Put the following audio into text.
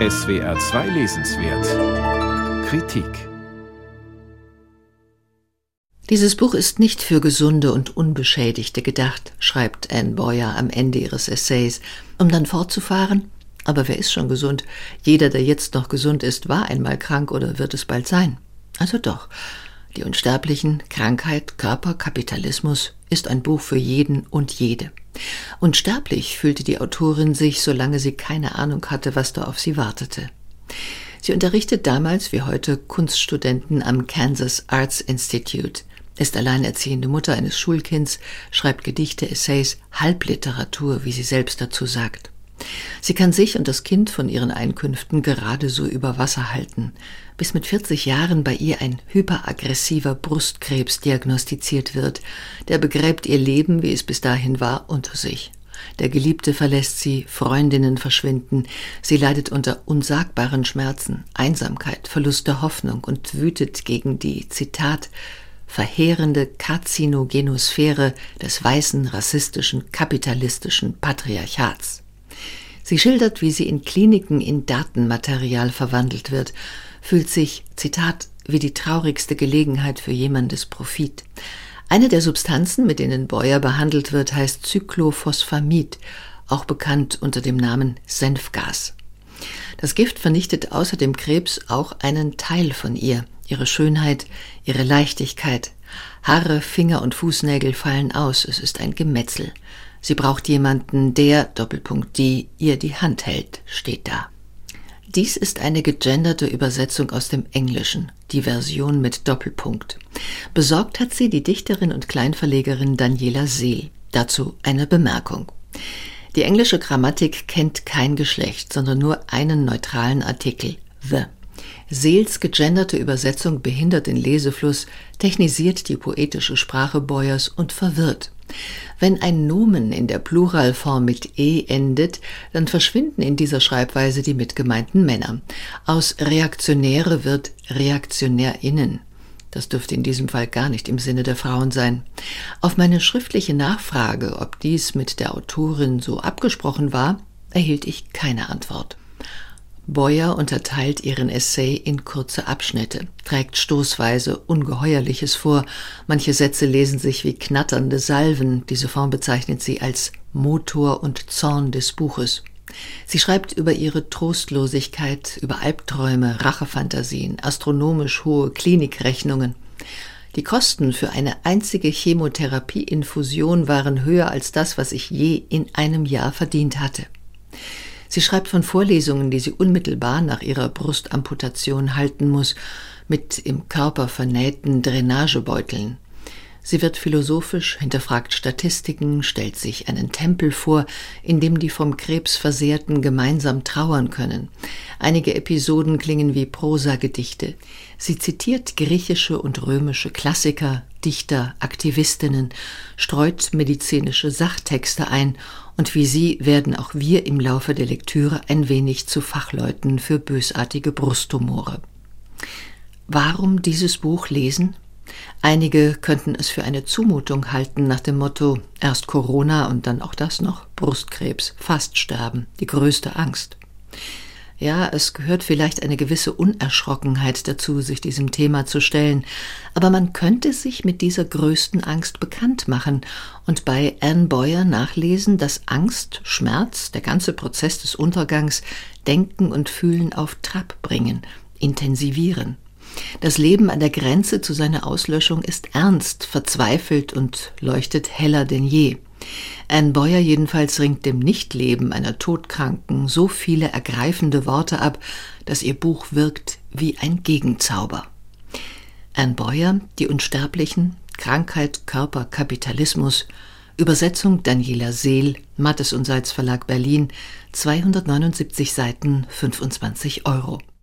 SWR 2 Lesenswert Kritik Dieses Buch ist nicht für Gesunde und Unbeschädigte gedacht, schreibt Anne Boyer am Ende ihres Essays, um dann fortzufahren. Aber wer ist schon gesund? Jeder, der jetzt noch gesund ist, war einmal krank oder wird es bald sein. Also doch. Die Unsterblichen, Krankheit, Körper, Kapitalismus ist ein Buch für jeden und jede. Unsterblich fühlte die Autorin sich, solange sie keine Ahnung hatte, was da auf sie wartete. Sie unterrichtet damals wie heute Kunststudenten am Kansas Arts Institute ist alleinerziehende Mutter eines Schulkinds, schreibt Gedichte, Essays, Halbliteratur, wie sie selbst dazu sagt. Sie kann sich und das Kind von ihren Einkünften gerade so über Wasser halten, bis mit 40 Jahren bei ihr ein hyperaggressiver Brustkrebs diagnostiziert wird. Der begräbt ihr Leben, wie es bis dahin war, unter sich. Der Geliebte verlässt sie, Freundinnen verschwinden, sie leidet unter unsagbaren Schmerzen, Einsamkeit, Verlust der Hoffnung und wütet gegen die, Zitat, verheerende Karzinogenosphäre des weißen, rassistischen, kapitalistischen Patriarchats. Sie schildert, wie sie in Kliniken in Datenmaterial verwandelt wird, fühlt sich, Zitat, wie die traurigste Gelegenheit für jemandes Profit. Eine der Substanzen, mit denen Beuer behandelt wird, heißt Cyclophosphamid, auch bekannt unter dem Namen Senfgas. Das Gift vernichtet außer dem Krebs auch einen Teil von ihr, ihre Schönheit, ihre Leichtigkeit. Haare, Finger und Fußnägel fallen aus, es ist ein Gemetzel. Sie braucht jemanden, der, Doppelpunkt, die ihr die Hand hält, steht da. Dies ist eine gegenderte Übersetzung aus dem Englischen, die Version mit Doppelpunkt. Besorgt hat sie die Dichterin und Kleinverlegerin Daniela Seel. Dazu eine Bemerkung. Die englische Grammatik kennt kein Geschlecht, sondern nur einen neutralen Artikel, the. Seels gegenderte Übersetzung behindert den Lesefluss, technisiert die poetische Sprache Boyers und verwirrt. Wenn ein Nomen in der Pluralform mit e endet, dann verschwinden in dieser Schreibweise die mitgemeinten Männer. Aus Reaktionäre wird Reaktionärinnen. Das dürfte in diesem Fall gar nicht im Sinne der Frauen sein. Auf meine schriftliche Nachfrage, ob dies mit der Autorin so abgesprochen war, erhielt ich keine Antwort. Boyer unterteilt ihren Essay in kurze Abschnitte, trägt stoßweise Ungeheuerliches vor, manche Sätze lesen sich wie knatternde Salven, diese Form bezeichnet sie als Motor und Zorn des Buches. Sie schreibt über ihre Trostlosigkeit, über Albträume, Rachefantasien, astronomisch hohe Klinikrechnungen. Die Kosten für eine einzige Chemotherapieinfusion waren höher als das, was ich je in einem Jahr verdient hatte. Sie schreibt von Vorlesungen, die sie unmittelbar nach ihrer Brustamputation halten muss, mit im Körper vernähten Drainagebeuteln. Sie wird philosophisch, hinterfragt Statistiken, stellt sich einen Tempel vor, in dem die vom Krebs Versehrten gemeinsam trauern können. Einige Episoden klingen wie Prosagedichte. Sie zitiert griechische und römische Klassiker, Dichter, Aktivistinnen, streut medizinische Sachtexte ein, und wie sie werden auch wir im Laufe der Lektüre ein wenig zu Fachleuten für bösartige Brusttumore. Warum dieses Buch lesen? Einige könnten es für eine Zumutung halten nach dem Motto erst Corona und dann auch das noch Brustkrebs, fast sterben, die größte Angst. Ja, es gehört vielleicht eine gewisse Unerschrockenheit dazu, sich diesem Thema zu stellen, aber man könnte sich mit dieser größten Angst bekannt machen und bei Anne Boyer nachlesen, dass Angst, Schmerz, der ganze Prozess des Untergangs Denken und Fühlen auf Trab bringen, intensivieren. Das Leben an der Grenze zu seiner Auslöschung ist ernst, verzweifelt und leuchtet heller denn je. Anne Boyer jedenfalls ringt dem Nichtleben einer Todkranken so viele ergreifende Worte ab, dass ihr Buch wirkt wie ein Gegenzauber. Anne Boyer, Die Unsterblichen, Krankheit, Körper, Kapitalismus, Übersetzung Daniela Seel, Mattes und Seitz Verlag Berlin, 279 Seiten, 25 Euro.